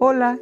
Hola,